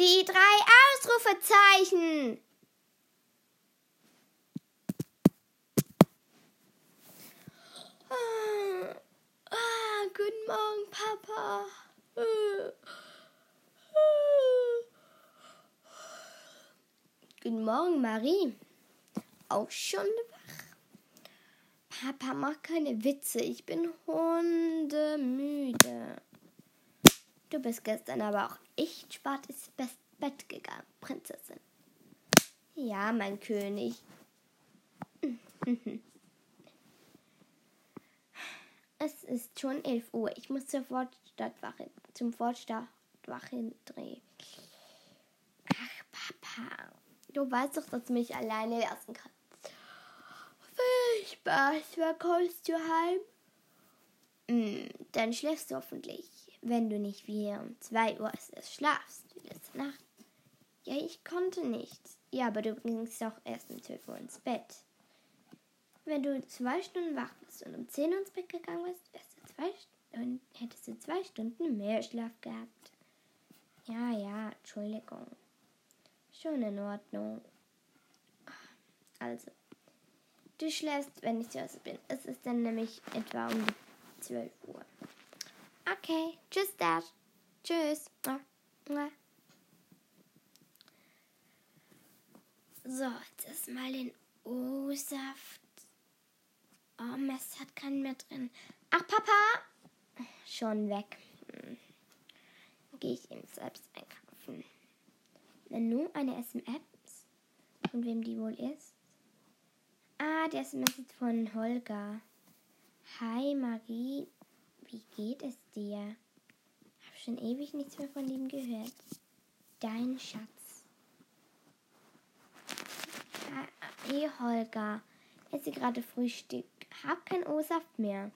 Die drei Ausrufezeichen. Ah, ah, guten Morgen, Papa. Guten Morgen, Marie. Auch schon wach? Papa, mach keine Witze. Ich bin hundemüde. Du bist gestern aber auch echt spät ins Bett gegangen, Prinzessin. Ja, mein König. Es ist schon 11 Uhr. Ich muss zur Fortstadtwache, zum Fortstadtwache drehen. Ach, Papa. Du weißt doch, dass du mich alleine lassen kannst. Viel Spaß. Wann kommst du heim? Mm, dann schläfst du hoffentlich, wenn du nicht wie um 2 Uhr erst schlafst, wie letzte Nacht. Ja, ich konnte nicht. Ja, aber du gingst doch erst um 12 Uhr ins Bett. Wenn du zwei Stunden wach bist und um 10 Uhr ins Bett gegangen bist, du zwei Stunden, hättest du zwei Stunden mehr Schlaf gehabt. Ja, ja, Entschuldigung. Schon in Ordnung. Also, du schläfst, wenn ich zu Hause bin. Es ist dann nämlich etwa um die 12 Uhr. Okay, tschüss, Dad. Tschüss. So, jetzt erstmal den O-Saft. Oh, Mist, hat keinen mehr drin. Ach, Papa! Schon weg. Hm. Gehe ich eben selbst einkaufen. Nanu, eine SMS. Von wem die wohl ist? Ah, die SMS ist von Holger. Hi Marie, wie geht es dir? Hab schon ewig nichts mehr von ihm gehört. Dein Schatz. Hey Holger, esse gerade Frühstück. Hab kein O-Saft mehr.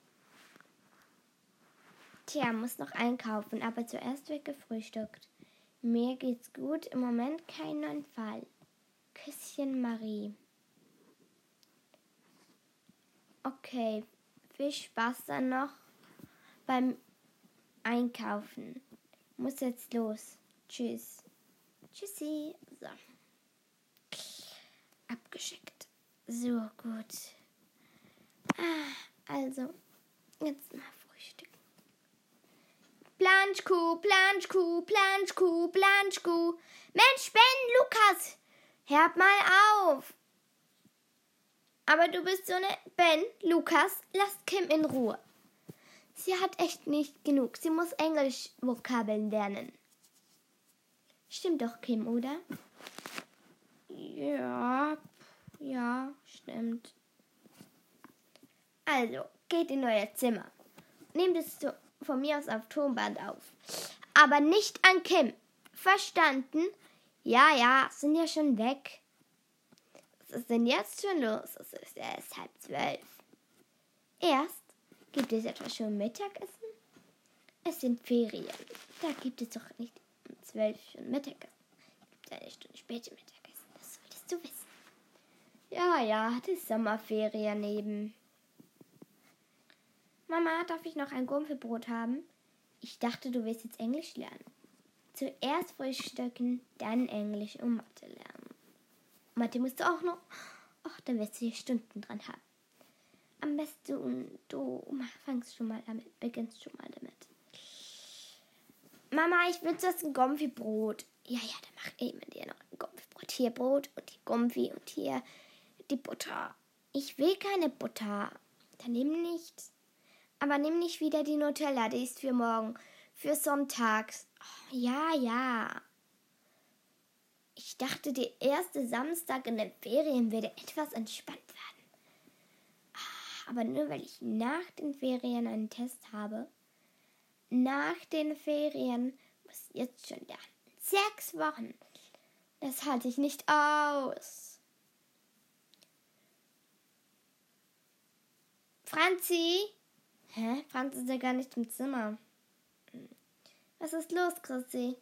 Tja, muss noch einkaufen, aber zuerst wird gefrühstückt. Mir geht's gut, im Moment kein neuen Fall. Küsschen Marie. Okay, viel Spaß dann noch beim Einkaufen. Muss jetzt los. Tschüss. Tschüssi. So. Abgeschickt. So gut. Ah, also, jetzt mal Planschkuh, Planschkuh, Planschkuh, Planschkuh. Mensch, Ben, Lukas, hört mal auf. Aber du bist so ne... Ben, Lukas, lasst Kim in Ruhe. Sie hat echt nicht genug. Sie muss Englisch-Vokabeln lernen. Stimmt doch, Kim, oder? Ja, ja, stimmt. Also, geht in euer Zimmer. Nehmt es so von mir aus auf Tonband auf. Aber nicht an Kim. Verstanden? Ja, ja, sind ja schon weg. Was ist denn jetzt schon los? Es ist erst halb zwölf. Erst gibt es etwa schon Mittagessen? Es sind Ferien. Da gibt es doch nicht um zwölf schon Mittagessen. Es gibt eine Stunde später Mittagessen. Das solltest du wissen. Ja, ja, das Sommerferien neben. Mama, darf ich noch ein Gumpelbrot haben? Ich dachte, du willst jetzt Englisch lernen. Zuerst frühstücken, dann Englisch und Mathe lernen. Mathe musst du auch noch. Ach, dann wirst du hier Stunden dran haben. Am besten du fangst schon mal damit, beginnst schon mal damit. Mama, ich will zuerst ein Gomfi-Brot. Ja, ja, dann mach eben dir noch ein Gomfi-Brot. Hier Brot und die Gomfi und hier die Butter. Ich will keine Butter. Dann nimm nichts. Aber nimm nicht wieder die Nutella, die ist für morgen, für sonntags. Oh, ja, ja. Ich dachte, der erste Samstag in den Ferien werde etwas entspannt werden. Ah, aber nur weil ich nach den Ferien einen Test habe. Nach den Ferien muss jetzt schon lernen. Sechs Wochen. Das halte ich nicht aus. Franzi? Hä? Franz ist ja gar nicht im Zimmer. Was ist los, Chrissy?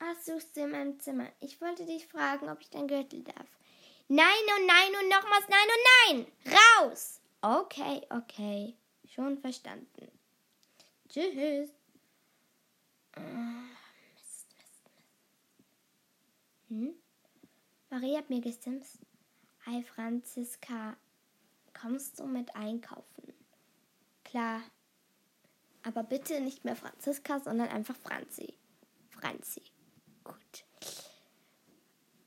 Ach, suchst du in meinem Zimmer. Ich wollte dich fragen, ob ich dein Gürtel darf. Nein und nein und nochmals nein und nein! Raus! Okay, okay. Schon verstanden. Tschüss. Oh, Mist, Mist, Mist. Hm? Marie hat mir gesims. Hi Franziska, kommst du mit einkaufen? Klar. Aber bitte nicht mehr Franziska, sondern einfach Franzi. Franzi. Gut.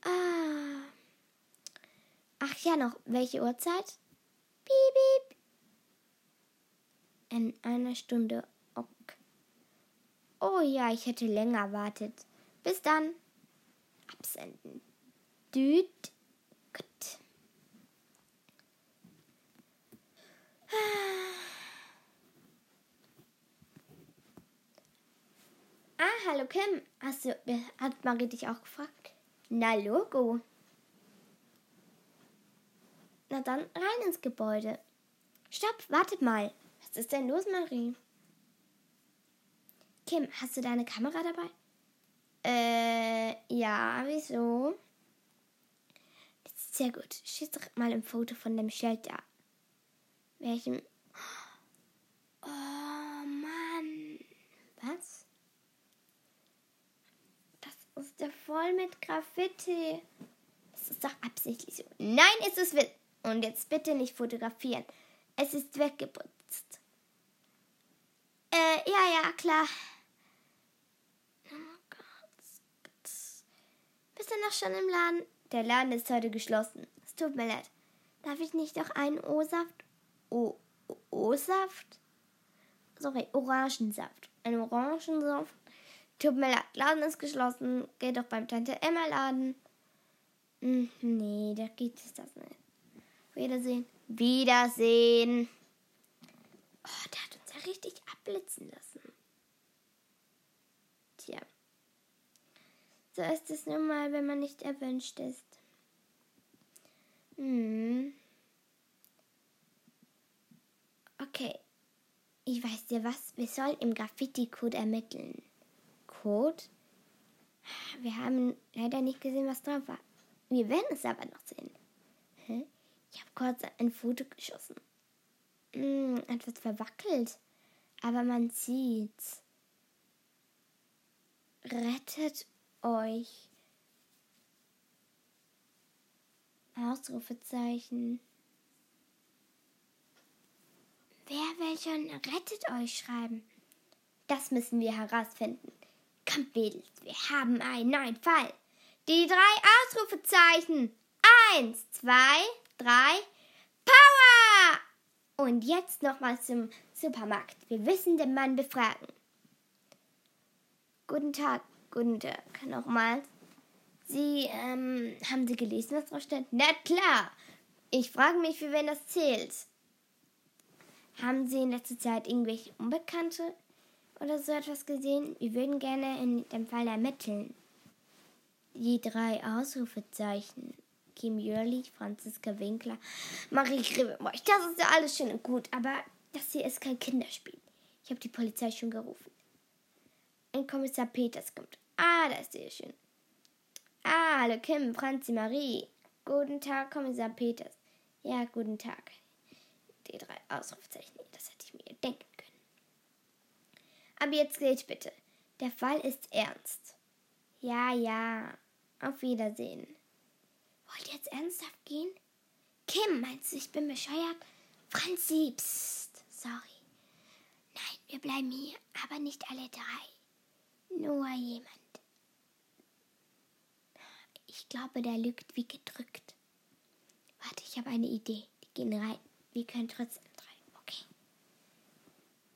Ah. Ach ja, noch. Welche Uhrzeit? Piep, piep. In einer Stunde. Ok. Oh ja, ich hätte länger erwartet. Bis dann. Absenden. Düt. Gut. Ah, hallo Kim. Hast du, hat Marie dich auch gefragt? Na, Logo. Na dann rein ins Gebäude. Stopp, wartet mal. Was ist denn los, Marie? Kim, hast du deine Kamera dabei? Äh, ja, wieso? Sehr gut. Schieß doch mal ein Foto von dem Schild da. Welchem? Oh Mann. Was? Das ist ja voll mit Graffiti. Das ist doch absichtlich so. Nein, ist es will. Und jetzt bitte nicht fotografieren. Es ist weggeputzt. Äh, ja, ja, klar. Bist du noch schon im Laden? Der Laden ist heute geschlossen. Es tut mir leid. Darf ich nicht noch einen O-Saft? O-Saft? Sorry, Orangensaft. Ein Orangensaft? Tut mir leid, Laden ist geschlossen. Geh doch beim Tante Emma Laden. Hm, nee, da gibt es das nicht. Wiedersehen. Wiedersehen. Oh, der hat uns ja richtig abblitzen lassen. Tja. So ist es nun mal, wenn man nicht erwünscht ist. Hm. Okay. Ich weiß dir was, wir sollen im Graffiti-Code ermitteln. Code? Wir haben leider nicht gesehen, was drauf war. Wir werden es aber noch sehen. Hä? Kurz ein Foto geschossen. Hm, etwas verwackelt. Aber man sieht's. Rettet euch. Ausrufezeichen. Wer will schon rettet euch schreiben? Das müssen wir herausfinden. Kommt, Mädels, wir haben einen neuen Fall. Die drei Ausrufezeichen. Eins, zwei, drei. Power! Und jetzt nochmal zum Supermarkt. Wir müssen den Mann befragen. Guten Tag, guten Tag. Nochmal. Sie, ähm, haben Sie gelesen, was drauf steht? Na klar. Ich frage mich, für wen das zählt. Haben Sie in letzter Zeit irgendwelche Unbekannte oder so etwas gesehen? Wir würden gerne in dem Fall ermitteln. Die drei Ausrufezeichen. Kim Jörlich, Franziska Winkler, Marie Grevenbroich. Das ist ja alles schön und gut, aber das hier ist kein Kinderspiel. Ich habe die Polizei schon gerufen. Ein Kommissar Peters kommt. Ah, da ist sehr schön. Ah, hallo Kim, Franzi, Marie. Guten Tag, Kommissar Peters. Ja, guten Tag. Die drei Ausrufezeichen, das hätte ich mir denken können. Aber jetzt geht bitte. Der Fall ist ernst. Ja, ja. Auf Wiedersehen. Wollt ihr jetzt ernsthaft gehen? Kim, meinst du, ich bin bescheuert? Franzi, psst, sorry. Nein, wir bleiben hier, aber nicht alle drei. Nur jemand. Ich glaube, der lügt wie gedrückt. Warte, ich habe eine Idee. Die gehen rein. Wir können trotzdem rein. Okay.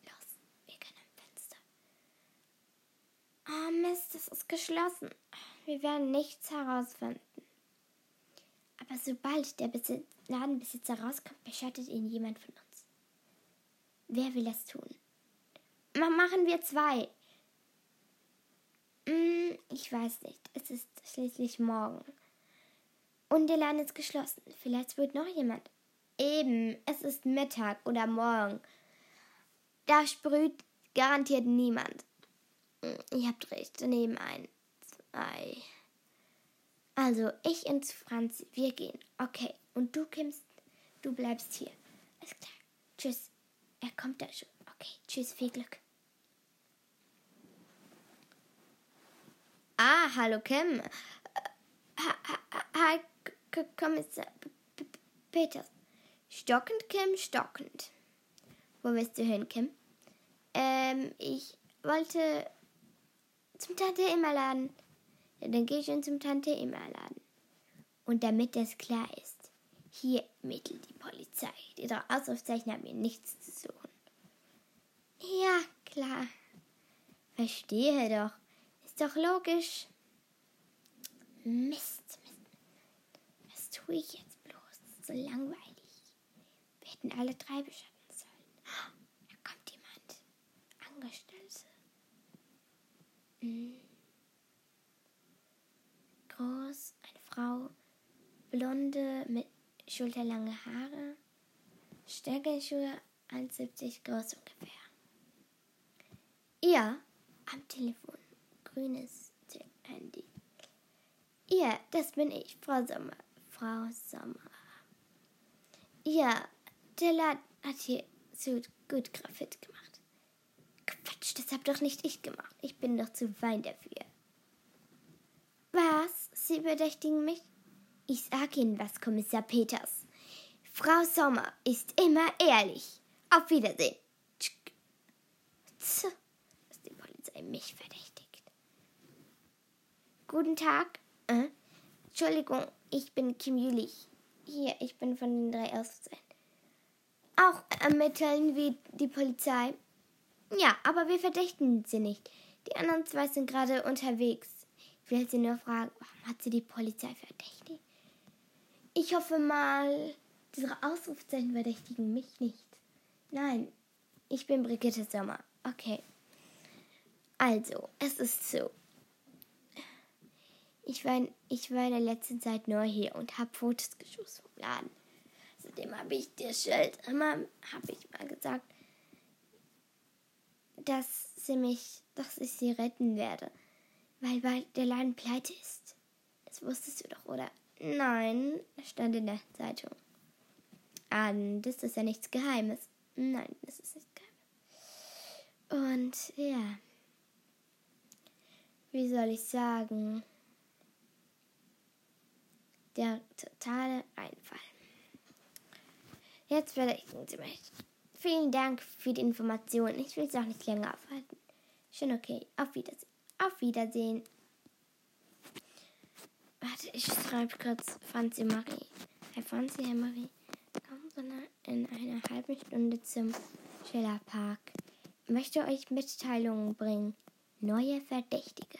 Los, wir können am Fenster. Oh Mist, es ist geschlossen. Wir werden nichts herausfinden. Aber sobald der Besitz Ladenbesitzer rauskommt, beschattet ihn jemand von uns. Wer will das tun? Machen wir zwei. Hm, ich weiß nicht. Es ist schließlich morgen. Und der Laden ist geschlossen. Vielleicht wird noch jemand. Eben, es ist Mittag oder morgen. Da sprüht garantiert niemand. Hm, ihr habt recht, daneben ein, zwei. Also, ich und Franz, wir gehen. Okay, und du, Kims, du bleibst hier. Ist klar. Tschüss. Er kommt da schon. Okay, tschüss, viel Glück. Ah, hallo Kim. Hi, K Kommissar Peters. Stockend, Kim, stockend. Wo willst du hin, Kim? Ähm, ich wollte zum Tante Emma laden. Ja, dann gehe ich schon zum Tante Emma laden. Und damit das klar ist, hier mittelt die Polizei. Die drei Ausrufzeichen haben hier nichts zu suchen. Ja, klar. Verstehe doch. Ist doch logisch. Mist, Mist. Was tue ich jetzt bloß? Das ist so langweilig. Wir hätten alle drei beschatten sollen. Da kommt jemand. Angestellte. Hm. Groß, eine Frau, blonde mit schulterlange Haare, Stöckelschuhe, 1,70 groß ungefähr. Ja, am Telefon, grünes Handy. Ja, das bin ich, Frau Sommer. Frau Sommer. Ja, der Laden hat hier so gut Graffiti gemacht. Quatsch, das hab doch nicht ich gemacht. Ich bin doch zu fein dafür. Was? Sie verdächtigen mich? Ich sag Ihnen was, Kommissar Peters. Frau Sommer ist immer ehrlich. Auf Wiedersehen. Tch, dass die Polizei mich verdächtigt. Guten Tag. Äh? Entschuldigung, ich bin Kim Jülich. Hier, ich bin von den drei Ausrufezeichen. Auch ermitteln wie die Polizei. Ja, aber wir verdächtigen sie nicht. Die anderen zwei sind gerade unterwegs. Ich will sie nur fragen, warum hat sie die Polizei verdächtigt? Ich hoffe mal, diese Ausrufzeichen verdächtigen mich nicht. Nein, ich bin Brigitte Sommer. Okay. Also, es ist so. Ich war, in, ich war in der letzten Zeit neu hier und habe Fotos geschossen vom Laden. Außerdem habe ich dir Schild immer, habe ich mal gesagt, dass sie mich, dass ich sie retten werde, weil der Laden pleite ist. Das wusstest du doch, oder? Nein, stand in der Zeitung. Ah, das ist ja nichts Geheimes. Nein, das ist nichts Geheimes. Und ja, wie soll ich sagen? Der totale Einfall. Jetzt verdächtigen Sie mich. Vielen Dank für die Information. Ich will es auch nicht länger aufhalten. Schon okay. Auf Wiedersehen. Auf Wiedersehen. Warte, ich schreibe kurz Franzi Marie. Herr Franzi, Herr Marie, kommen Sie in einer halben Stunde zum Schillerpark. Ich möchte euch Mitteilungen bringen. Neue Verdächtige.